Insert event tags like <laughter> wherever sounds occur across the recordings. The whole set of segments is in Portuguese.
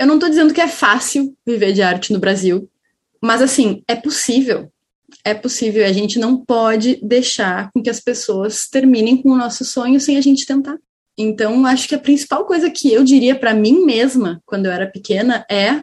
eu não tô dizendo que é fácil viver de arte no Brasil, mas assim, é possível. É possível, a gente não pode deixar com que as pessoas terminem com o nosso sonho sem a gente tentar. Então, acho que a principal coisa que eu diria para mim mesma quando eu era pequena é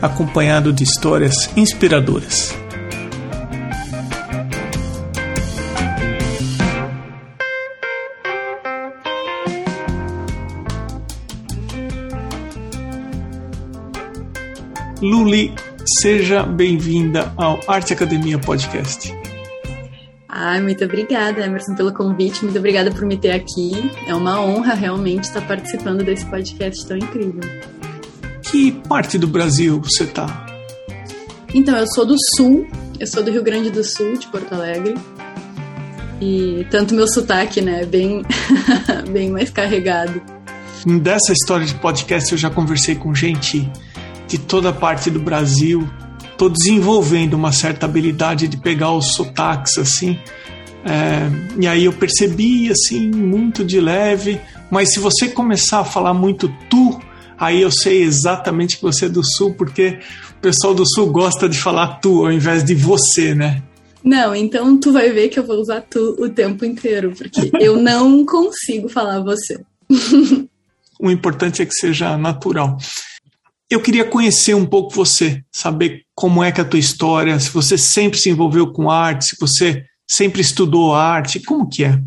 acompanhado de histórias inspiradoras. Luli, seja bem-vinda ao Arte Academia Podcast. Ai, muito obrigada, Emerson, pelo convite. Muito obrigada por me ter aqui. É uma honra realmente estar participando desse podcast tão incrível que parte do Brasil você tá? Então, eu sou do Sul, eu sou do Rio Grande do Sul, de Porto Alegre. E tanto meu sotaque, né, é bem, <laughs> bem mais carregado. Dessa história de podcast eu já conversei com gente de toda parte do Brasil, tô desenvolvendo uma certa habilidade de pegar os sotaques assim. É, e aí eu percebi assim, muito de leve, mas se você começar a falar muito tu, aí eu sei exatamente que você é do Sul, porque o pessoal do Sul gosta de falar tu ao invés de você, né? Não, então tu vai ver que eu vou usar tu o tempo inteiro, porque <laughs> eu não consigo falar você. o importante é que seja natural. Eu queria conhecer um pouco você, saber como é que é a tua história, se você sempre se envolveu com arte, se você sempre estudou arte, como que é?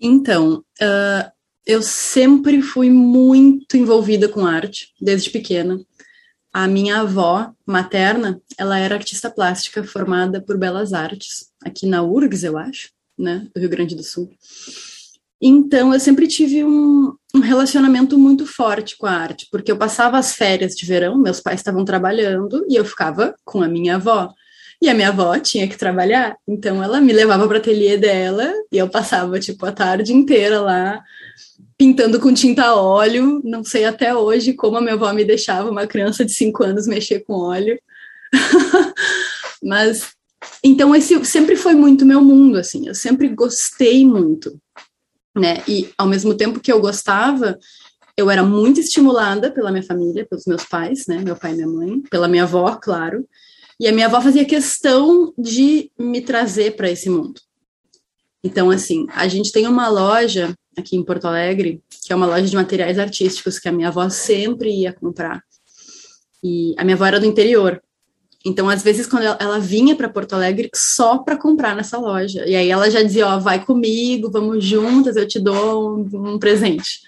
Então, uh, eu sempre fui muito envolvida com arte, desde pequena. A minha avó materna, ela era artista plástica formada por Belas Artes, aqui na URGS, eu acho, né, do Rio Grande do Sul. Então, eu sempre tive um, um relacionamento muito forte com a arte, porque eu passava as férias de verão, meus pais estavam trabalhando e eu ficava com a minha avó. E a minha avó tinha que trabalhar, então ela me levava para o ateliê dela e eu passava tipo a tarde inteira lá pintando com tinta a óleo. Não sei até hoje como a minha avó me deixava uma criança de 5 anos mexer com óleo. <laughs> Mas então esse sempre foi muito meu mundo assim. Eu sempre gostei muito, né? E ao mesmo tempo que eu gostava, eu era muito estimulada pela minha família, pelos meus pais, né? Meu pai e minha mãe, pela minha avó, claro. E a minha avó fazia questão de me trazer para esse mundo. Então, assim, a gente tem uma loja aqui em Porto Alegre, que é uma loja de materiais artísticos que a minha avó sempre ia comprar. E a minha avó era do interior. Então, às vezes, quando ela, ela vinha para Porto Alegre só para comprar nessa loja. E aí ela já dizia: Ó, vai comigo, vamos juntas, eu te dou um, um presente.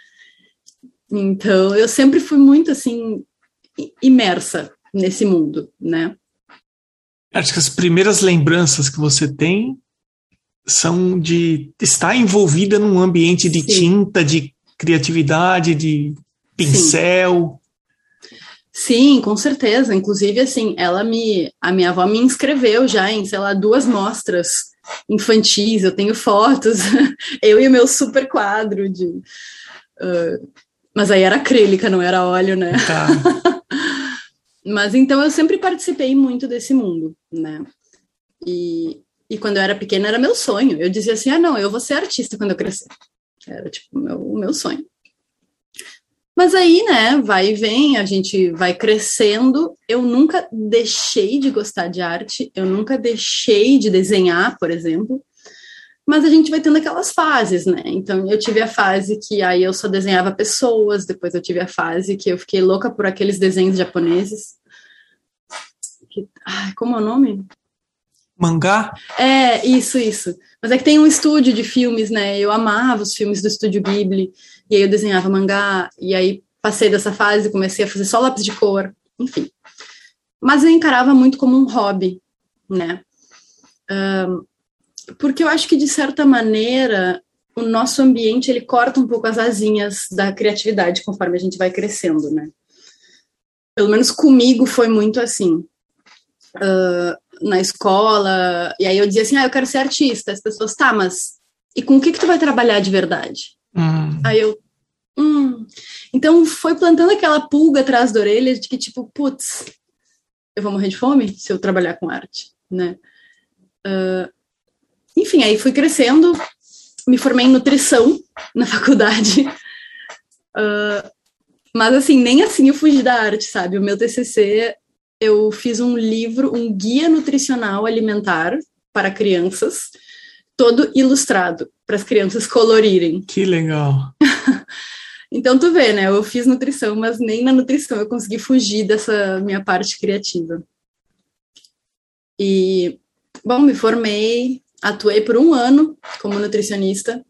Então, eu sempre fui muito assim, imersa nesse mundo, né? Acho que as primeiras lembranças que você tem são de estar envolvida num ambiente de Sim. tinta, de criatividade, de pincel. Sim. Sim, com certeza. Inclusive, assim, ela me. A minha avó me inscreveu já em, sei lá, duas mostras infantis. Eu tenho fotos, <laughs> eu e o meu super quadro de. Uh, mas aí era acrílica, não era óleo, né? Tá. <laughs> mas então eu sempre participei muito desse mundo, né? E, e quando eu era pequena era meu sonho. Eu dizia assim: ah, não, eu vou ser artista quando eu crescer. Era tipo meu, o meu sonho. Mas aí, né, vai e vem, a gente vai crescendo. Eu nunca deixei de gostar de arte, eu nunca deixei de desenhar, por exemplo. Mas a gente vai tendo aquelas fases, né? Então eu tive a fase que aí eu só desenhava pessoas, depois eu tive a fase que eu fiquei louca por aqueles desenhos japoneses. Que, ai, como é o nome? Mangá? É, isso, isso. Mas é que tem um estúdio de filmes, né? Eu amava os filmes do estúdio Ghibli, e aí eu desenhava mangá, e aí passei dessa fase, comecei a fazer só lápis de cor, enfim. mas eu encarava muito como um hobby, né? Uh, porque eu acho que de certa maneira o nosso ambiente ele corta um pouco as asinhas da criatividade conforme a gente vai crescendo, né? Pelo menos comigo foi muito assim. Uh, na escola, e aí eu dizia assim, ah, eu quero ser artista. As pessoas, tá, mas e com o que que tu vai trabalhar de verdade? Hum. Aí eu, hum. Então foi plantando aquela pulga atrás da orelha de que tipo, putz, eu vou morrer de fome se eu trabalhar com arte, né? Uh, enfim, aí fui crescendo, me formei em nutrição <laughs> na faculdade. Uh, mas assim, nem assim eu fugi da arte, sabe? O meu TCC, eu fiz um livro, um guia nutricional alimentar para crianças, todo ilustrado, para as crianças colorirem. Que legal. <laughs> então tu vê, né? Eu fiz nutrição, mas nem na nutrição eu consegui fugir dessa minha parte criativa. E, bom, me formei, atuei por um ano como nutricionista.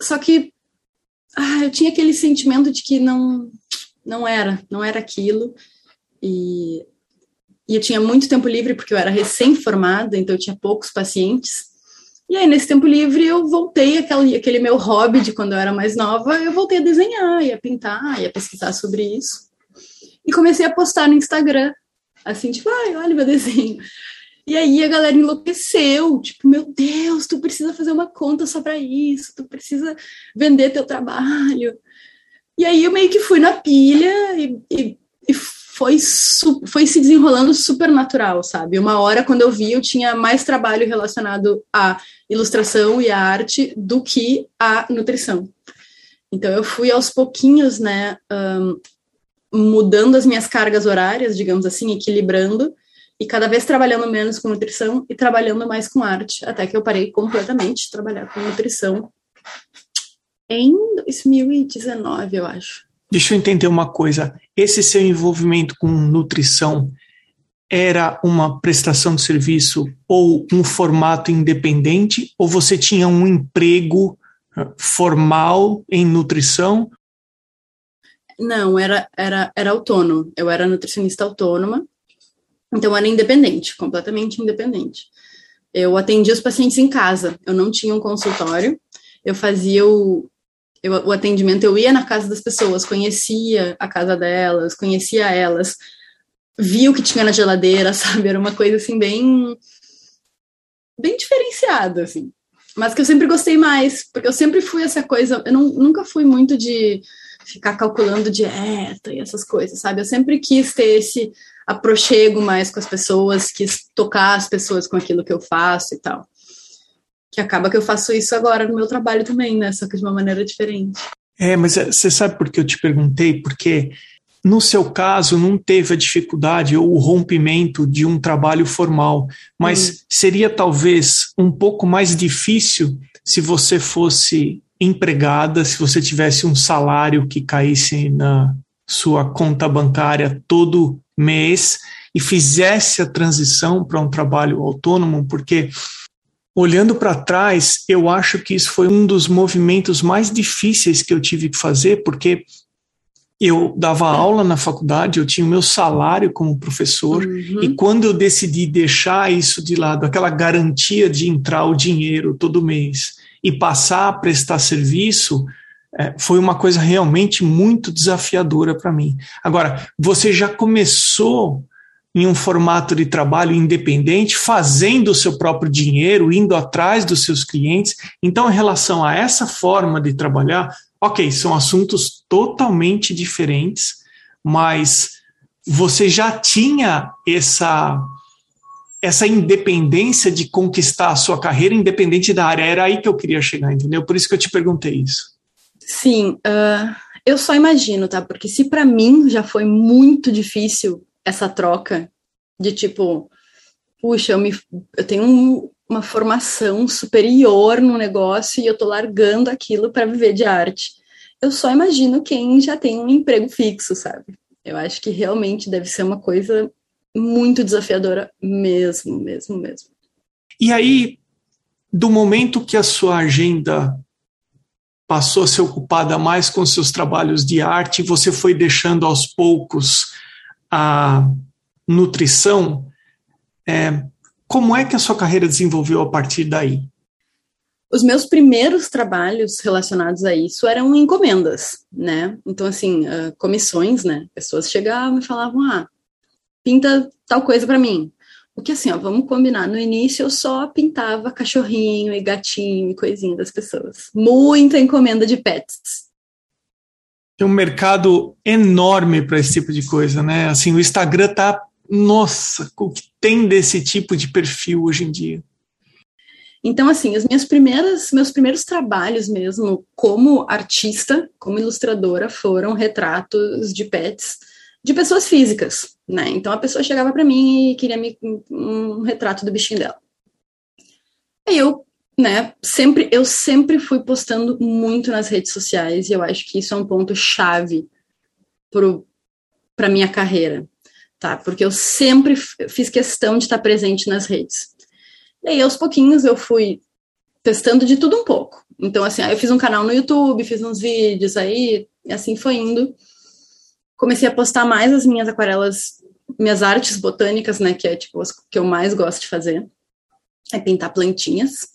Só que ah, eu tinha aquele sentimento de que não não era, não era aquilo. E, e eu tinha muito tempo livre porque eu era recém-formada, então eu tinha poucos pacientes. E aí, nesse tempo livre, eu voltei aquele, aquele meu hobby de quando eu era mais nova, eu voltei a desenhar, e a pintar, e a pesquisar sobre isso. E comecei a postar no Instagram, assim, tipo, ai, olha meu desenho. E aí a galera enlouqueceu, tipo, meu Deus, tu precisa fazer uma conta só para isso, tu precisa vender teu trabalho. E aí eu meio que fui na pilha e, e, e foi, foi se desenrolando super natural, sabe? Uma hora, quando eu vi, eu tinha mais trabalho relacionado à ilustração e à arte do que à nutrição. Então eu fui aos pouquinhos, né, um, mudando as minhas cargas horárias, digamos assim, equilibrando, e cada vez trabalhando menos com nutrição e trabalhando mais com arte, até que eu parei completamente de trabalhar com nutrição em 2019, eu acho. Deixa eu entender uma coisa. Esse seu envolvimento com nutrição era uma prestação de serviço ou um formato independente? Ou você tinha um emprego ah, formal em nutrição? Não, era, era, era autônomo. Eu era nutricionista autônoma então, era independente, completamente independente. Eu atendia os pacientes em casa, eu não tinha um consultório, eu fazia o, eu, o atendimento, eu ia na casa das pessoas, conhecia a casa delas, conhecia elas, via o que tinha na geladeira, <laughs> sabe? Era uma coisa assim, bem. bem diferenciada, assim. Mas que eu sempre gostei mais, porque eu sempre fui essa coisa, eu não, nunca fui muito de ficar calculando dieta e essas coisas, sabe? Eu sempre quis ter esse aproxego mais com as pessoas, quis tocar as pessoas com aquilo que eu faço e tal. Que acaba que eu faço isso agora no meu trabalho também, né? Só que de uma maneira diferente. É, mas é, você sabe por que eu te perguntei? Porque no seu caso não teve a dificuldade ou o rompimento de um trabalho formal, mas hum. seria talvez um pouco mais difícil se você fosse empregada, se você tivesse um salário que caísse na sua conta bancária todo mês e fizesse a transição para um trabalho autônomo, porque olhando para trás, eu acho que isso foi um dos movimentos mais difíceis que eu tive que fazer, porque eu dava aula na faculdade, eu tinha o meu salário como professor, uhum. e quando eu decidi deixar isso de lado, aquela garantia de entrar o dinheiro todo mês e passar a prestar serviço, foi uma coisa realmente muito desafiadora para mim. Agora, você já começou em um formato de trabalho independente, fazendo o seu próprio dinheiro, indo atrás dos seus clientes. Então, em relação a essa forma de trabalhar, ok, são assuntos totalmente diferentes, mas você já tinha essa essa independência de conquistar a sua carreira independente da área. Era aí que eu queria chegar, entendeu? Por isso que eu te perguntei isso. Sim, uh, eu só imagino, tá? Porque se para mim já foi muito difícil essa troca de tipo, puxa, eu, me, eu tenho um, uma formação superior no negócio e eu tô largando aquilo para viver de arte. Eu só imagino quem já tem um emprego fixo, sabe? Eu acho que realmente deve ser uma coisa muito desafiadora mesmo, mesmo, mesmo. E aí, do momento que a sua agenda passou a ser ocupada mais com seus trabalhos de arte você foi deixando aos poucos a nutrição, é, como é que a sua carreira desenvolveu a partir daí? Os meus primeiros trabalhos relacionados a isso eram encomendas, né? Então, assim, uh, comissões, né? Pessoas chegavam e falavam, ah, pinta tal coisa para mim. O que assim, ó, vamos combinar, no início eu só pintava cachorrinho e gatinho e coisinha das pessoas. Muita encomenda de pets. Tem um mercado enorme para esse tipo de coisa, né? Assim, o Instagram tá nossa, o que tem desse tipo de perfil hoje em dia? Então, assim, as minhas primeiras, meus primeiros trabalhos mesmo como artista, como ilustradora, foram retratos de pets de pessoas físicas, né? Então a pessoa chegava para mim e queria me, um retrato do bichinho dela. Aí eu, né, sempre eu sempre fui postando muito nas redes sociais e eu acho que isso é um ponto chave para minha carreira, tá? Porque eu sempre fiz questão de estar presente nas redes. E aí, aos pouquinhos, eu fui testando de tudo um pouco. Então, assim, eu fiz um canal no YouTube, fiz uns vídeos aí, e assim foi indo. Comecei a postar mais as minhas aquarelas, minhas artes botânicas, né, que é tipo as que eu mais gosto de fazer. É pintar plantinhas.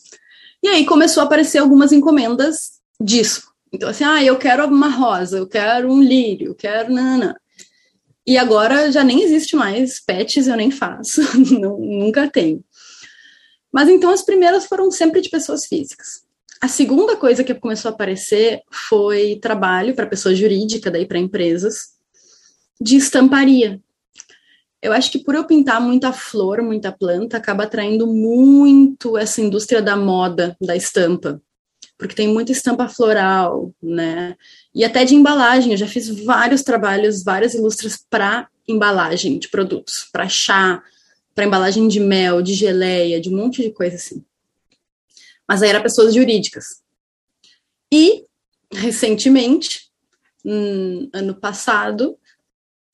E aí começou a aparecer algumas encomendas disso. Então, assim, ah, eu quero uma rosa, eu quero um lírio, eu quero nana. E agora já nem existe mais pets, eu nem faço, <laughs> não, nunca tenho. Mas então as primeiras foram sempre de pessoas físicas. A segunda coisa que começou a aparecer foi trabalho para pessoa jurídica, daí para empresas, de estamparia. Eu acho que por eu pintar muita flor, muita planta, acaba atraindo muito essa indústria da moda, da estampa. Porque tem muita estampa floral, né? E até de embalagem. Eu já fiz vários trabalhos, várias ilustras para embalagem de produtos, para chá, para embalagem de mel, de geleia, de um monte de coisa assim. Mas aí era pessoas jurídicas. E, recentemente, hum, ano passado,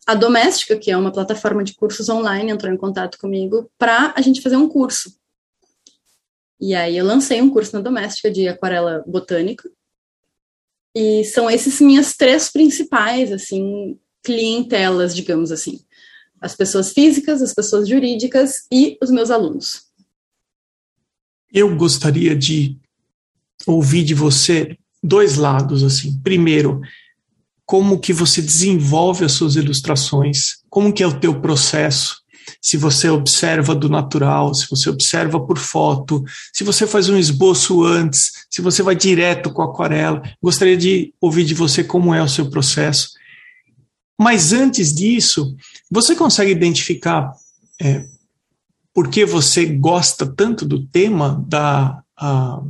a Doméstica, que é uma plataforma de cursos online, entrou em contato comigo para a gente fazer um curso. E aí eu lancei um curso na Doméstica de aquarela botânica. E são esses minhas três principais, assim, clientelas, digamos assim as pessoas físicas, as pessoas jurídicas e os meus alunos. Eu gostaria de ouvir de você dois lados assim. Primeiro, como que você desenvolve as suas ilustrações? Como que é o teu processo? Se você observa do natural, se você observa por foto, se você faz um esboço antes, se você vai direto com a aquarela. Gostaria de ouvir de você como é o seu processo. Mas antes disso, você consegue identificar é, por que você gosta tanto do tema da, a,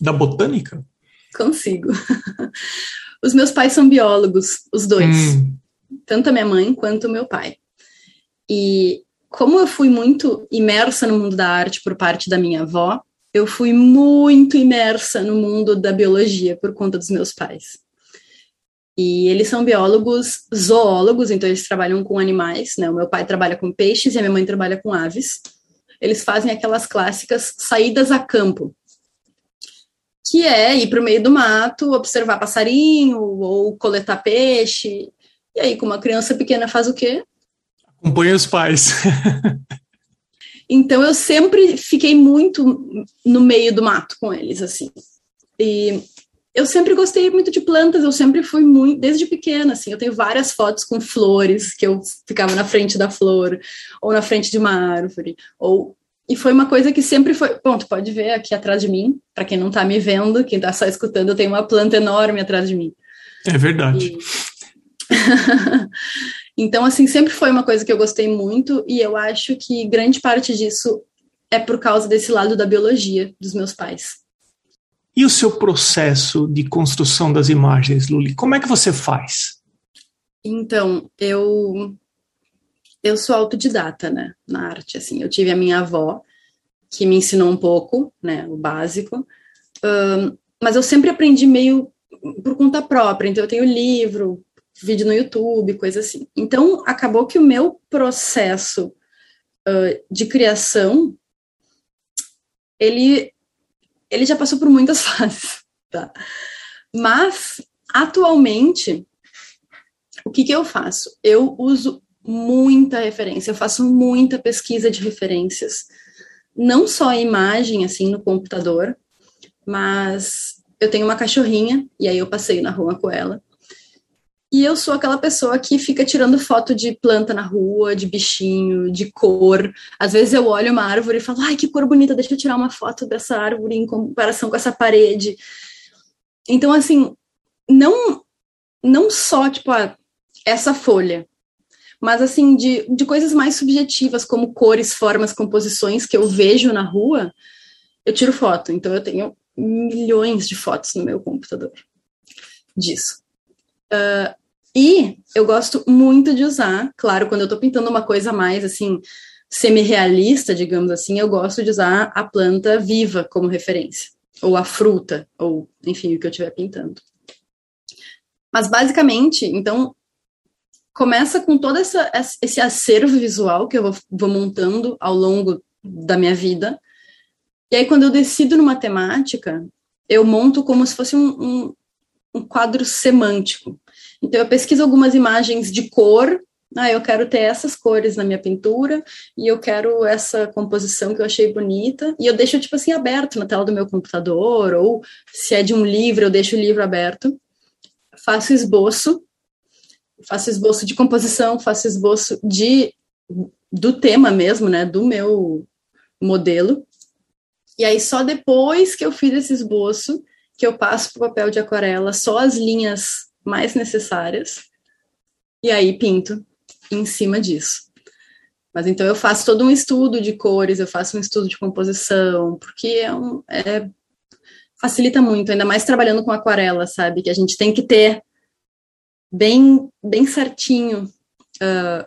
da botânica? Consigo. <laughs> Os meus pais são biólogos, os dois. Hum. Tanto a minha mãe quanto o meu pai. E como eu fui muito imersa no mundo da arte por parte da minha avó, eu fui muito imersa no mundo da biologia por conta dos meus pais. E eles são biólogos zoólogos, então eles trabalham com animais, né? O meu pai trabalha com peixes e a minha mãe trabalha com aves. Eles fazem aquelas clássicas saídas a campo, que é ir para o meio do mato, observar passarinho ou coletar peixe. E aí, com uma criança pequena, faz o quê? Acompanha os pais. <laughs> então, eu sempre fiquei muito no meio do mato com eles, assim. E eu sempre gostei muito de plantas, eu sempre fui muito, desde pequena, assim, eu tenho várias fotos com flores, que eu ficava na frente da flor, ou na frente de uma árvore, ou e foi uma coisa que sempre foi. Bom, tu pode ver aqui atrás de mim, para quem não está me vendo, quem está só escutando, eu tenho uma planta enorme atrás de mim. É verdade. E... <laughs> então, assim, sempre foi uma coisa que eu gostei muito, e eu acho que grande parte disso é por causa desse lado da biologia dos meus pais. E o seu processo de construção das imagens, Luli? Como é que você faz? Então, eu eu sou autodidata, né, na arte, assim. Eu tive a minha avó que me ensinou um pouco, né, o básico. Um, mas eu sempre aprendi meio por conta própria. Então, eu tenho livro, vídeo no YouTube, coisa assim. Então, acabou que o meu processo uh, de criação ele ele já passou por muitas <laughs> fases, tá? Mas, atualmente, o que, que eu faço? Eu uso muita referência, eu faço muita pesquisa de referências. Não só a imagem, assim, no computador, mas eu tenho uma cachorrinha, e aí eu passeio na rua com ela. E eu sou aquela pessoa que fica tirando foto de planta na rua, de bichinho, de cor. Às vezes eu olho uma árvore e falo, ai, que cor bonita, deixa eu tirar uma foto dessa árvore em comparação com essa parede. Então, assim, não, não só, tipo, essa folha, mas, assim, de, de coisas mais subjetivas, como cores, formas, composições que eu vejo na rua, eu tiro foto. Então, eu tenho milhões de fotos no meu computador disso. Uh, e eu gosto muito de usar, claro, quando eu estou pintando uma coisa mais assim, semi-realista, digamos assim, eu gosto de usar a planta viva como referência, ou a fruta, ou enfim, o que eu estiver pintando. Mas basicamente, então, começa com todo essa, esse acervo visual que eu vou, vou montando ao longo da minha vida. E aí, quando eu decido numa temática, eu monto como se fosse um, um, um quadro semântico. Então, eu pesquiso algumas imagens de cor. Ah, eu quero ter essas cores na minha pintura e eu quero essa composição que eu achei bonita. E eu deixo, tipo assim, aberto na tela do meu computador, ou se é de um livro, eu deixo o livro aberto. Faço esboço, faço esboço de composição, faço esboço de do tema mesmo, né, do meu modelo. E aí só depois que eu fiz esse esboço que eu passo para o papel de aquarela só as linhas mais necessárias e aí pinto em cima disso. Mas então eu faço todo um estudo de cores, eu faço um estudo de composição, porque é um, é, facilita muito, ainda mais trabalhando com aquarela, sabe? Que a gente tem que ter bem, bem certinho uh,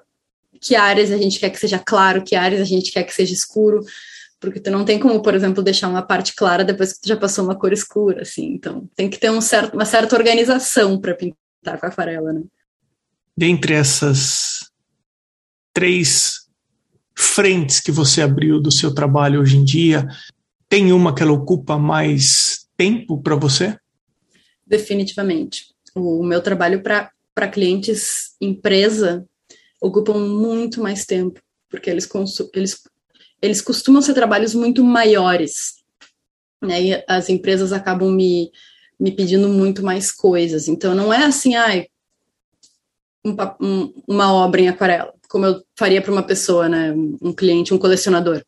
que áreas a gente quer que seja claro, que áreas a gente quer que seja escuro, porque tu não tem como, por exemplo, deixar uma parte clara depois que tu já passou uma cor escura, assim. Então, tem que ter um certo, uma certa organização para pintar com aquarela, né? Dentre essas três frentes que você abriu do seu trabalho hoje em dia, tem uma que ela ocupa mais tempo para você? Definitivamente. O meu trabalho para clientes empresa ocupam muito mais tempo, porque eles, eles eles costumam ser trabalhos muito maiores, né? E as empresas acabam me, me pedindo muito mais coisas. Então, não é assim, ai, um, um, uma obra em aquarela, como eu faria para uma pessoa, né? Um cliente, um colecionador.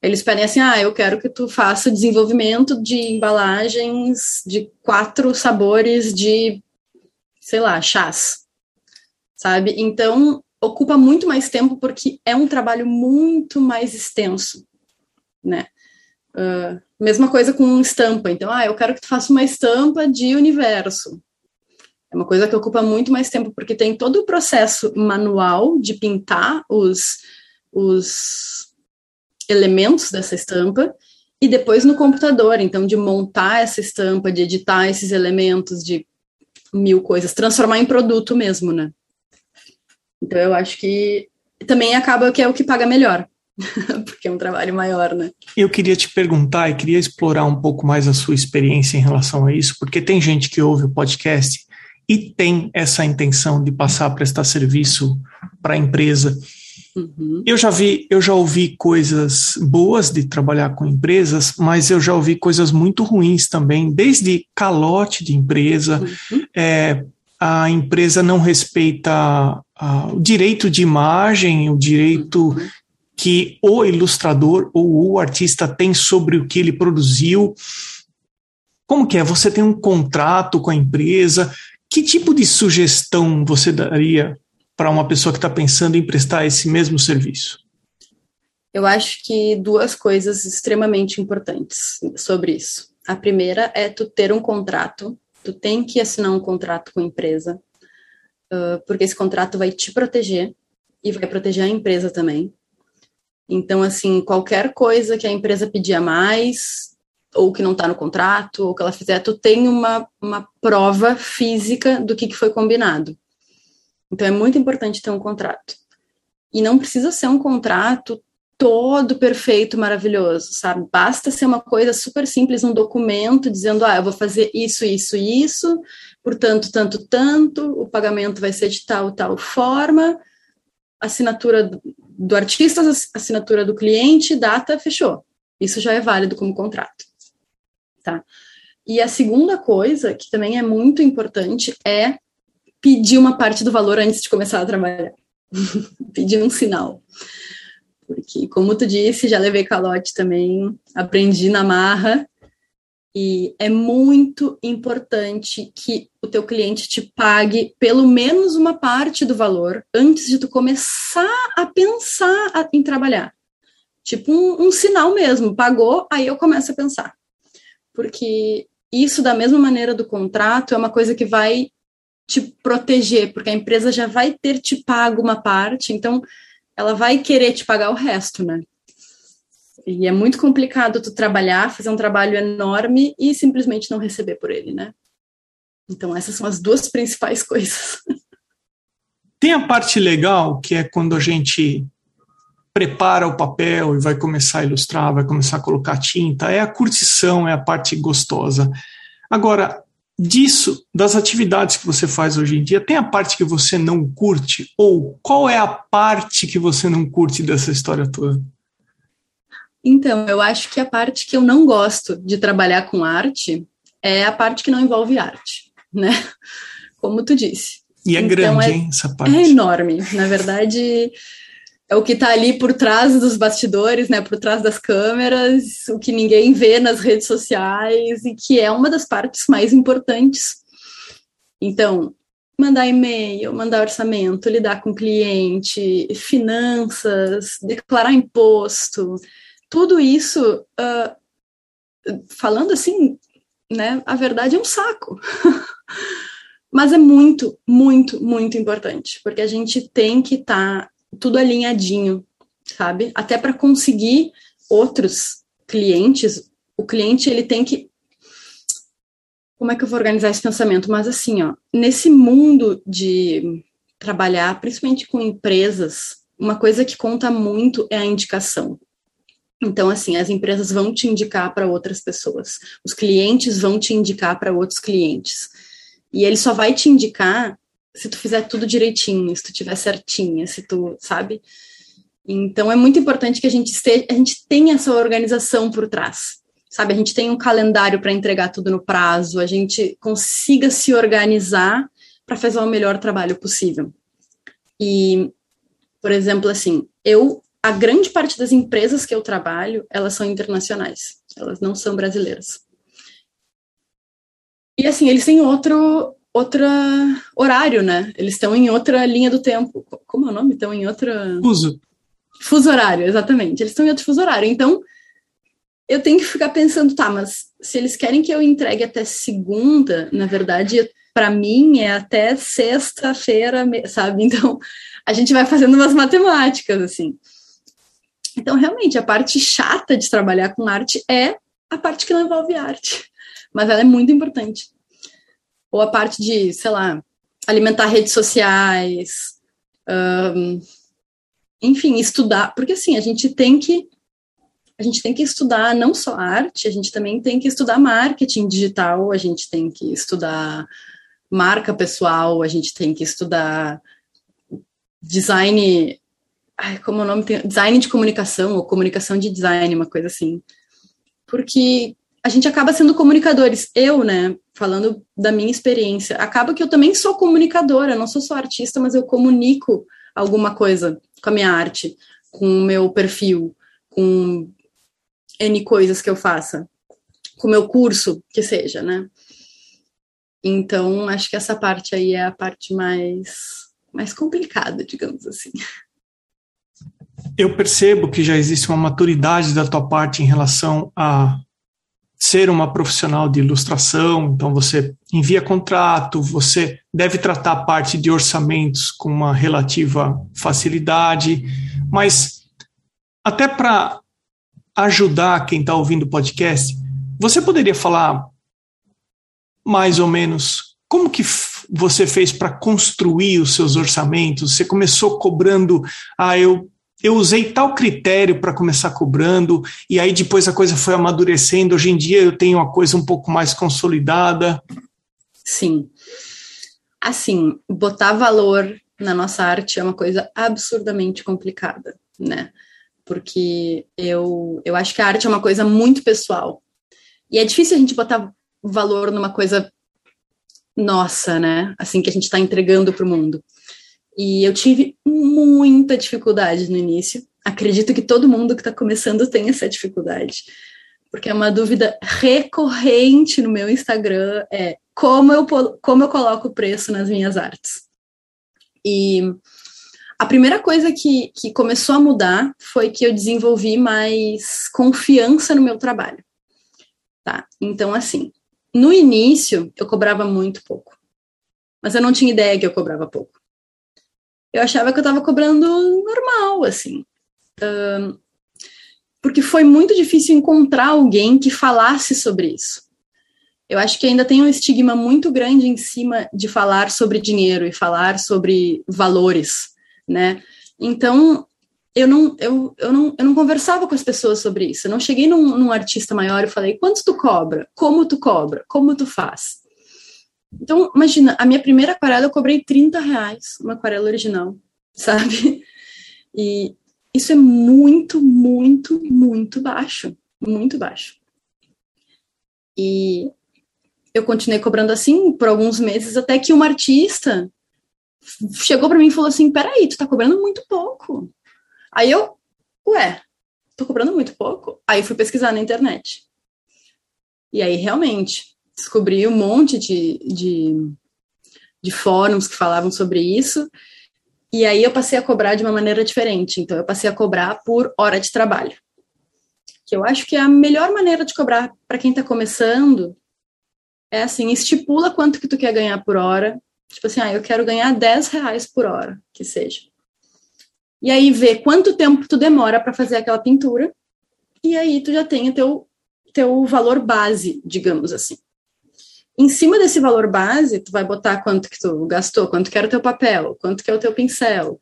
Eles pedem assim, ah, eu quero que tu faça desenvolvimento de embalagens de quatro sabores de, sei lá, chás, sabe? Então, ocupa muito mais tempo porque é um trabalho muito mais extenso, né? Uh, mesma coisa com estampa. Então, ah, eu quero que tu faça uma estampa de universo. É uma coisa que ocupa muito mais tempo, porque tem todo o processo manual de pintar os, os elementos dessa estampa e depois no computador, então de montar essa estampa, de editar esses elementos, de mil coisas, transformar em produto mesmo, né? Então eu acho que também acaba que é o que paga melhor, <laughs> porque é um trabalho maior, né? Eu queria te perguntar e queria explorar um pouco mais a sua experiência em relação a isso, porque tem gente que ouve o podcast e tem essa intenção de passar a prestar serviço para a empresa. Uhum. Eu já vi, eu já ouvi coisas boas de trabalhar com empresas, mas eu já ouvi coisas muito ruins também, desde calote de empresa, uhum. é, a empresa não respeita uh, o direito de imagem, o direito uhum. que o ilustrador ou o artista tem sobre o que ele produziu. Como que é? Você tem um contrato com a empresa? Que tipo de sugestão você daria para uma pessoa que está pensando em prestar esse mesmo serviço? Eu acho que duas coisas extremamente importantes sobre isso. A primeira é tu ter um contrato tu tem que assinar um contrato com a empresa, porque esse contrato vai te proteger e vai proteger a empresa também. Então, assim, qualquer coisa que a empresa pedir a mais, ou que não está no contrato, ou que ela fizer, tu tem uma, uma prova física do que, que foi combinado. Então, é muito importante ter um contrato. E não precisa ser um contrato todo perfeito, maravilhoso, sabe? Basta ser uma coisa super simples, um documento dizendo, ah, eu vou fazer isso, isso, isso, portanto, tanto, tanto, o pagamento vai ser de tal, tal forma, assinatura do artista, assinatura do cliente, data, fechou. Isso já é válido como contrato. Tá? E a segunda coisa, que também é muito importante, é pedir uma parte do valor antes de começar a trabalhar. <laughs> pedir um sinal. Porque, como tu disse, já levei calote também, aprendi na marra, e é muito importante que o teu cliente te pague pelo menos uma parte do valor antes de tu começar a pensar em trabalhar. Tipo um, um sinal mesmo, pagou, aí eu começo a pensar. Porque isso, da mesma maneira do contrato, é uma coisa que vai te proteger, porque a empresa já vai ter te pago uma parte, então ela vai querer te pagar o resto, né? E é muito complicado tu trabalhar, fazer um trabalho enorme e simplesmente não receber por ele, né? Então essas são as duas principais <laughs> coisas. Tem a parte legal, que é quando a gente prepara o papel e vai começar a ilustrar, vai começar a colocar tinta, é a curtição, é a parte gostosa. Agora, disso, das atividades que você faz hoje em dia, tem a parte que você não curte? Ou qual é a parte que você não curte dessa história toda? Então, eu acho que a parte que eu não gosto de trabalhar com arte é a parte que não envolve arte, né? Como tu disse. E é então, grande, é, hein, essa parte? É enorme. Na verdade, é o que está ali por trás dos bastidores, né, por trás das câmeras, o que ninguém vê nas redes sociais e que é uma das partes mais importantes. Então, mandar e-mail, mandar orçamento, lidar com cliente, finanças, declarar imposto, tudo isso, uh, falando assim, né, a verdade é um saco. <laughs> Mas é muito, muito, muito importante, porque a gente tem que estar tá tudo alinhadinho, sabe? Até para conseguir outros clientes, o cliente ele tem que como é que eu vou organizar esse pensamento? Mas assim, ó, nesse mundo de trabalhar, principalmente com empresas, uma coisa que conta muito é a indicação. Então, assim, as empresas vão te indicar para outras pessoas, os clientes vão te indicar para outros clientes. E ele só vai te indicar se tu fizer tudo direitinho, se tu tiver certinha, se tu, sabe? Então é muito importante que a gente esteja, a gente tenha essa organização por trás. Sabe, a gente tem um calendário para entregar tudo no prazo, a gente consiga se organizar para fazer o melhor trabalho possível. E, por exemplo, assim, eu a grande parte das empresas que eu trabalho, elas são internacionais, elas não são brasileiras. E assim, eles têm outro outro horário, né? Eles estão em outra linha do tempo. Como é o nome? Estão em outra. Fuso. Fuso horário, exatamente. Eles estão em outro fuso horário. Então, eu tenho que ficar pensando, tá, mas se eles querem que eu entregue até segunda, na verdade, para mim é até sexta-feira, sabe? Então, a gente vai fazendo umas matemáticas, assim. Então, realmente, a parte chata de trabalhar com arte é a parte que não envolve arte. Mas ela é muito importante ou a parte de, sei lá, alimentar redes sociais, um, enfim, estudar, porque assim, a gente tem que a gente tem que estudar não só arte, a gente também tem que estudar marketing digital, a gente tem que estudar marca pessoal, a gente tem que estudar design, ai, como o nome tem, design de comunicação ou comunicação de design, uma coisa assim. Porque a gente acaba sendo comunicadores. Eu, né, falando da minha experiência, acaba que eu também sou comunicadora, não sou só artista, mas eu comunico alguma coisa com a minha arte, com o meu perfil, com N coisas que eu faça, com o meu curso, que seja, né? Então, acho que essa parte aí é a parte mais, mais complicada, digamos assim. Eu percebo que já existe uma maturidade da tua parte em relação a ser uma profissional de ilustração, então você envia contrato, você deve tratar a parte de orçamentos com uma relativa facilidade, mas até para ajudar quem está ouvindo o podcast, você poderia falar mais ou menos como que você fez para construir os seus orçamentos? Você começou cobrando, ah, eu eu usei tal critério para começar cobrando, e aí depois a coisa foi amadurecendo. Hoje em dia eu tenho uma coisa um pouco mais consolidada. Sim. Assim, botar valor na nossa arte é uma coisa absurdamente complicada, né? Porque eu, eu acho que a arte é uma coisa muito pessoal. E é difícil a gente botar valor numa coisa nossa, né? Assim, que a gente está entregando para o mundo. E eu tive muita dificuldade no início. Acredito que todo mundo que está começando tem essa dificuldade. Porque é uma dúvida recorrente no meu Instagram é como eu, como eu coloco o preço nas minhas artes. E a primeira coisa que, que começou a mudar foi que eu desenvolvi mais confiança no meu trabalho. Tá? Então, assim, no início eu cobrava muito pouco. Mas eu não tinha ideia que eu cobrava pouco. Eu achava que eu estava cobrando normal, assim. Um, porque foi muito difícil encontrar alguém que falasse sobre isso. Eu acho que ainda tem um estigma muito grande em cima de falar sobre dinheiro e falar sobre valores, né? Então, eu não, eu, eu não, eu não conversava com as pessoas sobre isso. Eu não cheguei num, num artista maior e falei, quanto tu cobra? Como tu cobra? Como tu faz? Então, imagina, a minha primeira aquarela eu cobrei 30 reais, uma aquarela original, sabe? E isso é muito, muito, muito baixo. Muito baixo. E eu continuei cobrando assim por alguns meses, até que uma artista chegou para mim e falou assim: peraí, tu tá cobrando muito pouco. Aí eu, ué, tô cobrando muito pouco? Aí fui pesquisar na internet. E aí, realmente, descobri um monte de, de, de fóruns que falavam sobre isso. E aí eu passei a cobrar de uma maneira diferente. Então, eu passei a cobrar por hora de trabalho. Que eu acho que é a melhor maneira de cobrar para quem está começando é assim, estipula quanto que tu quer ganhar por hora. Tipo assim, ah, eu quero ganhar 10 reais por hora, que seja. E aí vê quanto tempo tu demora para fazer aquela pintura. E aí tu já tem o teu, teu valor base, digamos assim. Em cima desse valor base, tu vai botar quanto que tu gastou, quanto que era o teu papel, quanto que é o teu pincel,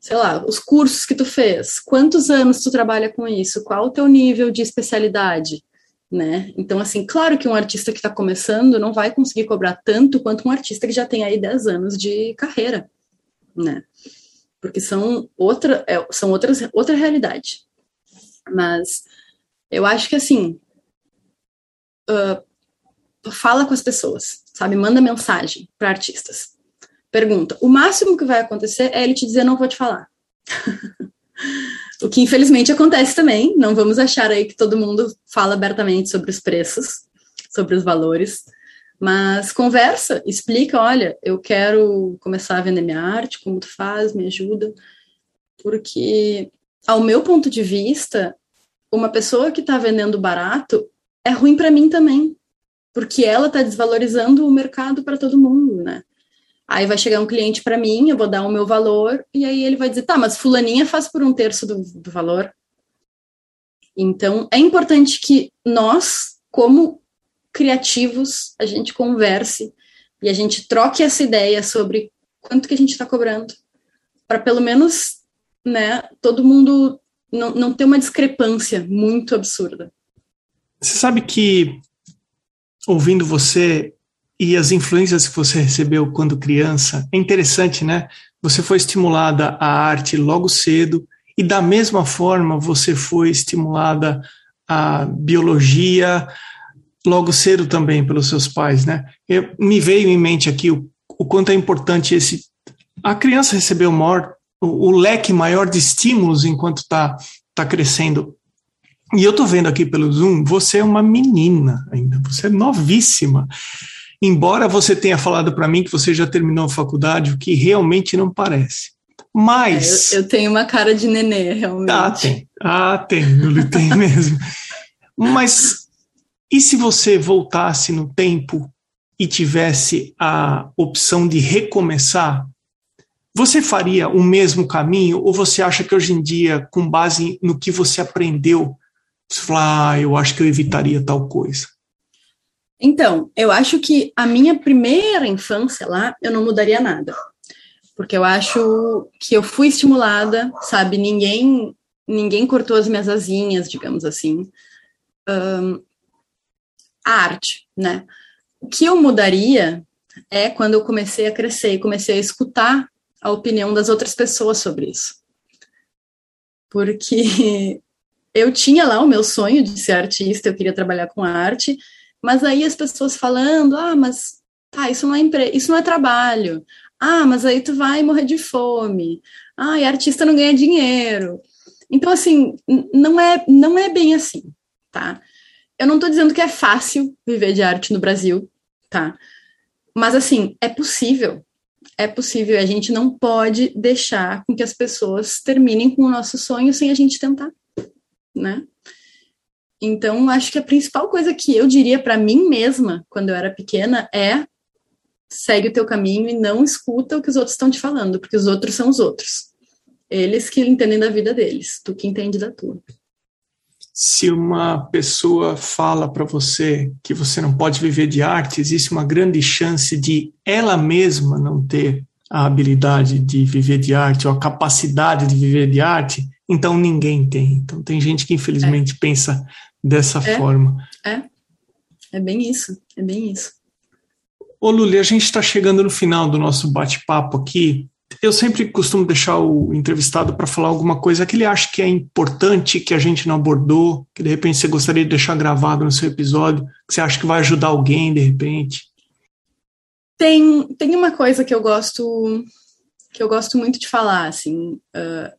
sei lá, os cursos que tu fez, quantos anos tu trabalha com isso, qual o teu nível de especialidade, né? Então, assim, claro que um artista que está começando não vai conseguir cobrar tanto quanto um artista que já tem aí 10 anos de carreira, né? Porque são outra, é, são outras, outra realidade. Mas eu acho que, assim, uh, fala com as pessoas, sabe? Manda mensagem para artistas. Pergunta. O máximo que vai acontecer é ele te dizer, não vou te falar. <laughs> o que infelizmente acontece também. Não vamos achar aí que todo mundo fala abertamente sobre os preços, sobre os valores. Mas conversa, explica, olha, eu quero começar a vender minha arte, como tu faz, me ajuda. Porque, ao meu ponto de vista, uma pessoa que está vendendo barato é ruim para mim também porque ela está desvalorizando o mercado para todo mundo, né? Aí vai chegar um cliente para mim, eu vou dar o meu valor, e aí ele vai dizer, tá, mas fulaninha faz por um terço do, do valor. Então, é importante que nós, como criativos, a gente converse e a gente troque essa ideia sobre quanto que a gente está cobrando, para pelo menos, né, todo mundo não, não ter uma discrepância muito absurda. Você sabe que ouvindo você e as influências que você recebeu quando criança, é interessante, né? Você foi estimulada à arte logo cedo e da mesma forma você foi estimulada à biologia logo cedo também pelos seus pais, né? Eu, me veio em mente aqui o, o quanto é importante esse a criança receber o maior o, o leque maior de estímulos enquanto está tá crescendo e eu tô vendo aqui pelo Zoom, você é uma menina ainda, você é novíssima. Embora você tenha falado para mim que você já terminou a faculdade, o que realmente não parece. Mas. É, eu, eu, tenho uma cara de nenê, realmente. Ah, tem. Ah, tem, eu tem <laughs> mesmo. Mas e se você voltasse no tempo e tivesse a opção de recomeçar? Você faria o mesmo caminho ou você acha que hoje em dia, com base no que você aprendeu, você fala, ah, eu acho que eu evitaria tal coisa? Então, eu acho que a minha primeira infância lá, eu não mudaria nada. Porque eu acho que eu fui estimulada, sabe? Ninguém ninguém cortou as minhas asinhas, digamos assim. Um, a arte, né? O que eu mudaria é quando eu comecei a crescer e comecei a escutar a opinião das outras pessoas sobre isso. Porque eu tinha lá o meu sonho de ser artista, eu queria trabalhar com arte, mas aí as pessoas falando, ah, mas tá, isso não é empre... isso não é trabalho. Ah, mas aí tu vai morrer de fome. Ah, e artista não ganha dinheiro. Então, assim, não é, não é bem assim, tá? Eu não estou dizendo que é fácil viver de arte no Brasil, tá? Mas, assim, é possível. É possível. A gente não pode deixar com que as pessoas terminem com o nosso sonho sem a gente tentar, né? Então, acho que a principal coisa que eu diria para mim mesma, quando eu era pequena, é segue o teu caminho e não escuta o que os outros estão te falando, porque os outros são os outros. Eles que entendem da vida deles, tu que entende da tua. Se uma pessoa fala para você que você não pode viver de arte, existe uma grande chance de ela mesma não ter a habilidade de viver de arte ou a capacidade de viver de arte, então ninguém tem. Então tem gente que infelizmente é. pensa dessa é. forma. É. É bem isso, é bem isso. Ô Luli, a gente está chegando no final do nosso bate-papo aqui. Eu sempre costumo deixar o entrevistado para falar alguma coisa que ele acha que é importante, que a gente não abordou, que de repente você gostaria de deixar gravado no seu episódio, que você acha que vai ajudar alguém de repente. Tem, tem uma coisa que eu gosto que eu gosto muito de falar, assim, uh,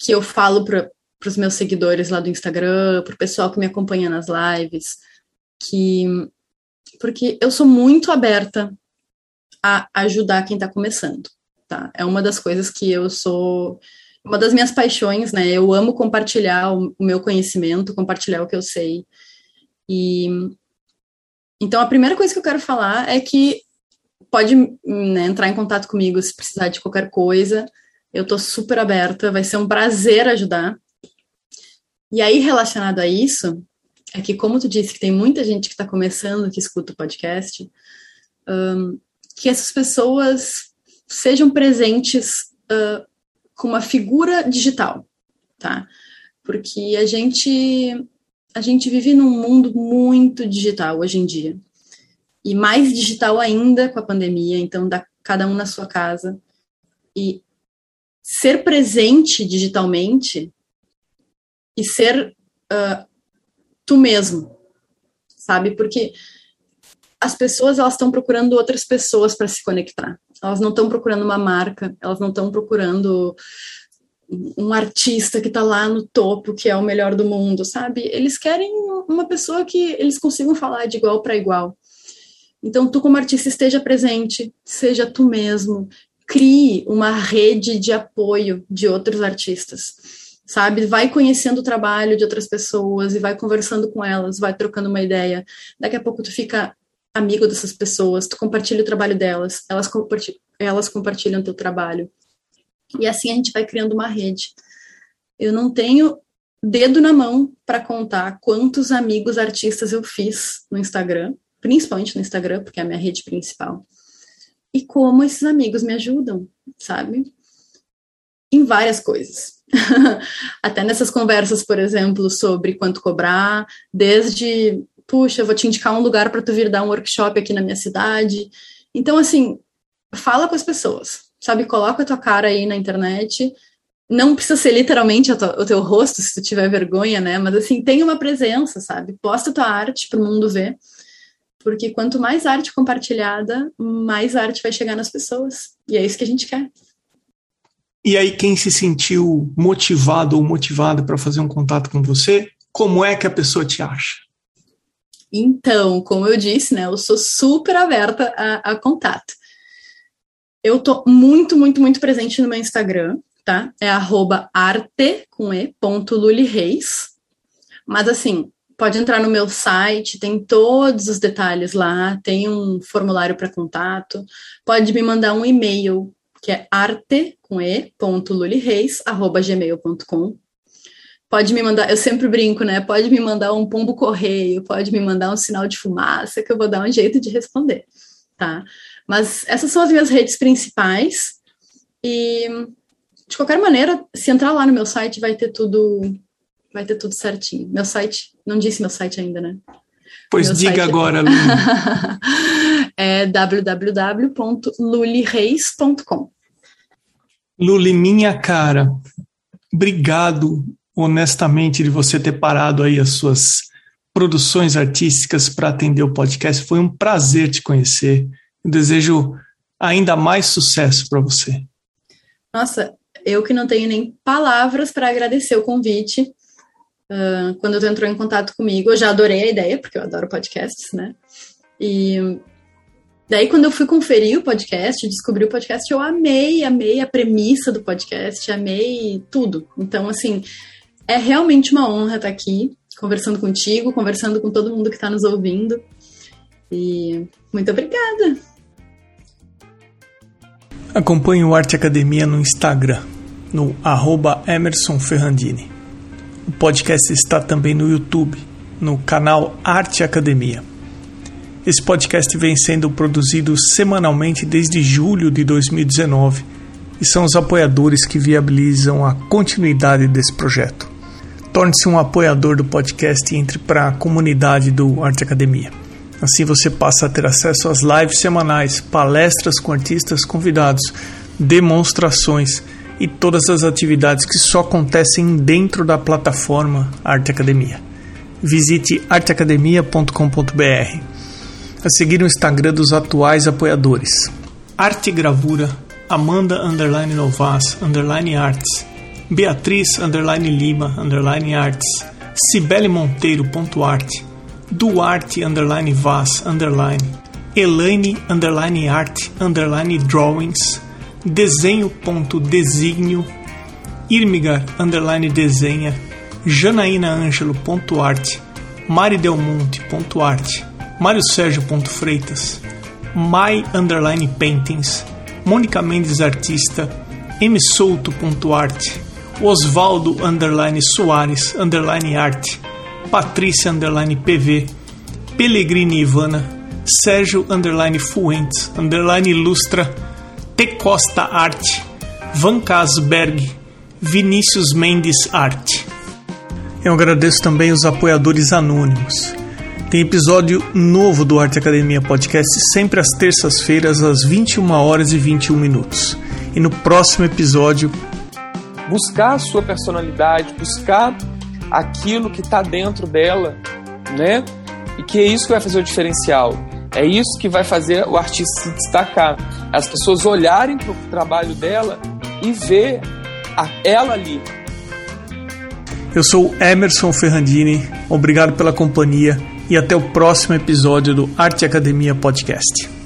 que eu falo para os meus seguidores lá do Instagram, para o pessoal que me acompanha nas lives, que porque eu sou muito aberta a ajudar quem está começando, tá? É uma das coisas que eu sou, uma das minhas paixões, né? Eu amo compartilhar o, meu conhecimento, compartilhar o que eu sei. E então a primeira coisa que eu quero falar é que pode né, entrar em contato comigo se precisar de qualquer coisa. Eu tô super aberta, vai ser um prazer ajudar. E aí, relacionado a isso, é que, como tu disse, que tem muita gente que está começando, que escuta o podcast, um, que essas pessoas sejam presentes uh, com uma figura digital, tá? Porque a gente a gente vive num mundo muito digital hoje em dia. E mais digital ainda com a pandemia, então dá cada um na sua casa. E ser presente digitalmente e ser uh, tu mesmo, sabe? Porque as pessoas elas estão procurando outras pessoas para se conectar. Elas não estão procurando uma marca, elas não estão procurando um artista que está lá no topo, que é o melhor do mundo, sabe? Eles querem uma pessoa que eles consigam falar de igual para igual. Então, tu como artista esteja presente, seja tu mesmo, crie uma rede de apoio de outros artistas sabe? Vai conhecendo o trabalho de outras pessoas e vai conversando com elas, vai trocando uma ideia. Daqui a pouco tu fica amigo dessas pessoas, tu compartilha o trabalho delas, elas compartilham, elas compartilham teu trabalho. E assim a gente vai criando uma rede. Eu não tenho dedo na mão para contar quantos amigos artistas eu fiz no Instagram, principalmente no Instagram, porque é a minha rede principal. E como esses amigos me ajudam, sabe? Em várias coisas <laughs> Até nessas conversas, por exemplo, sobre quanto cobrar, desde, puxa, eu vou te indicar um lugar para tu vir dar um workshop aqui na minha cidade. Então, assim, fala com as pessoas, sabe? Coloca a tua cara aí na internet. Não precisa ser literalmente o teu rosto, se tu tiver vergonha, né? Mas, assim, tem uma presença, sabe? Posta tua arte para o mundo ver. Porque quanto mais arte compartilhada, mais arte vai chegar nas pessoas. E é isso que a gente quer. E aí, quem se sentiu motivado ou motivada para fazer um contato com você, como é que a pessoa te acha? Então, como eu disse, né, eu sou super aberta a, a contato. Eu tô muito, muito, muito presente no meu Instagram, tá? É arte com e, ponto Reis. Mas assim, pode entrar no meu site, tem todos os detalhes lá, tem um formulário para contato, pode me mandar um e-mail que é arte com e, ponto lulireis, arroba. Pode me mandar, eu sempre brinco, né? Pode me mandar um pombo correio, pode me mandar um sinal de fumaça, que eu vou dar um jeito de responder, tá? Mas essas são as minhas redes principais. E de qualquer maneira, se entrar lá no meu site, vai ter tudo, vai ter tudo certinho. Meu site, não disse meu site ainda, né? Pois meu diga agora, <laughs> é www.lulireis.com. Luli, minha cara, obrigado honestamente de você ter parado aí as suas produções artísticas para atender o podcast. Foi um prazer te conhecer. Eu desejo ainda mais sucesso para você. Nossa, eu que não tenho nem palavras para agradecer o convite. Uh, quando tu entrou em contato comigo, eu já adorei a ideia, porque eu adoro podcasts, né? E daí, quando eu fui conferir o podcast, descobri o podcast, eu amei, amei a premissa do podcast, amei tudo. Então, assim, é realmente uma honra estar aqui, conversando contigo, conversando com todo mundo que está nos ouvindo. E muito obrigada! Acompanhe o Arte Academia no Instagram, no arroba Emerson Ferrandini. O podcast está também no YouTube, no canal Arte Academia. Esse podcast vem sendo produzido semanalmente desde julho de 2019 e são os apoiadores que viabilizam a continuidade desse projeto. Torne-se um apoiador do podcast e entre para a comunidade do Arte Academia. Assim você passa a ter acesso às lives semanais, palestras com artistas convidados, demonstrações e todas as atividades que só acontecem dentro da plataforma Arte Academia. Visite arteacademia.com.br. A seguir o Instagram dos atuais apoiadores: Arte Gravura, Amanda underline Novas underline Arts, Beatriz underline Lima underline Arts, Cibele Monteiro ponto arte, Duarte underline Vaz underline Elaine underline art underline drawings desenho ponto desenho Irmigar underline desenha Janaína Ângelo ponto arte Mari Del Monte ponto arte Mário Sérgio ponto Freitas My underline paintings Mônica Mendes artista M Souto ponto arte Osvaldo underline Soares underline arte Patrícia underline PV, Pellegrini Ivana, Sérgio underline Fuentes, underline Ilustra, T Costa Arte, Van Casberg, Vinícius Mendes Arte. Eu agradeço também os apoiadores anônimos. Tem episódio novo do Arte Academia Podcast sempre às terças-feiras às 21 horas e 21 minutos. E no próximo episódio buscar a sua personalidade, buscar aquilo que está dentro dela, né? E que é isso que vai fazer o diferencial. É isso que vai fazer o artista se destacar. As pessoas olharem para o trabalho dela e ver a, ela ali. Eu sou Emerson Ferrandini, obrigado pela companhia e até o próximo episódio do Arte Academia Podcast.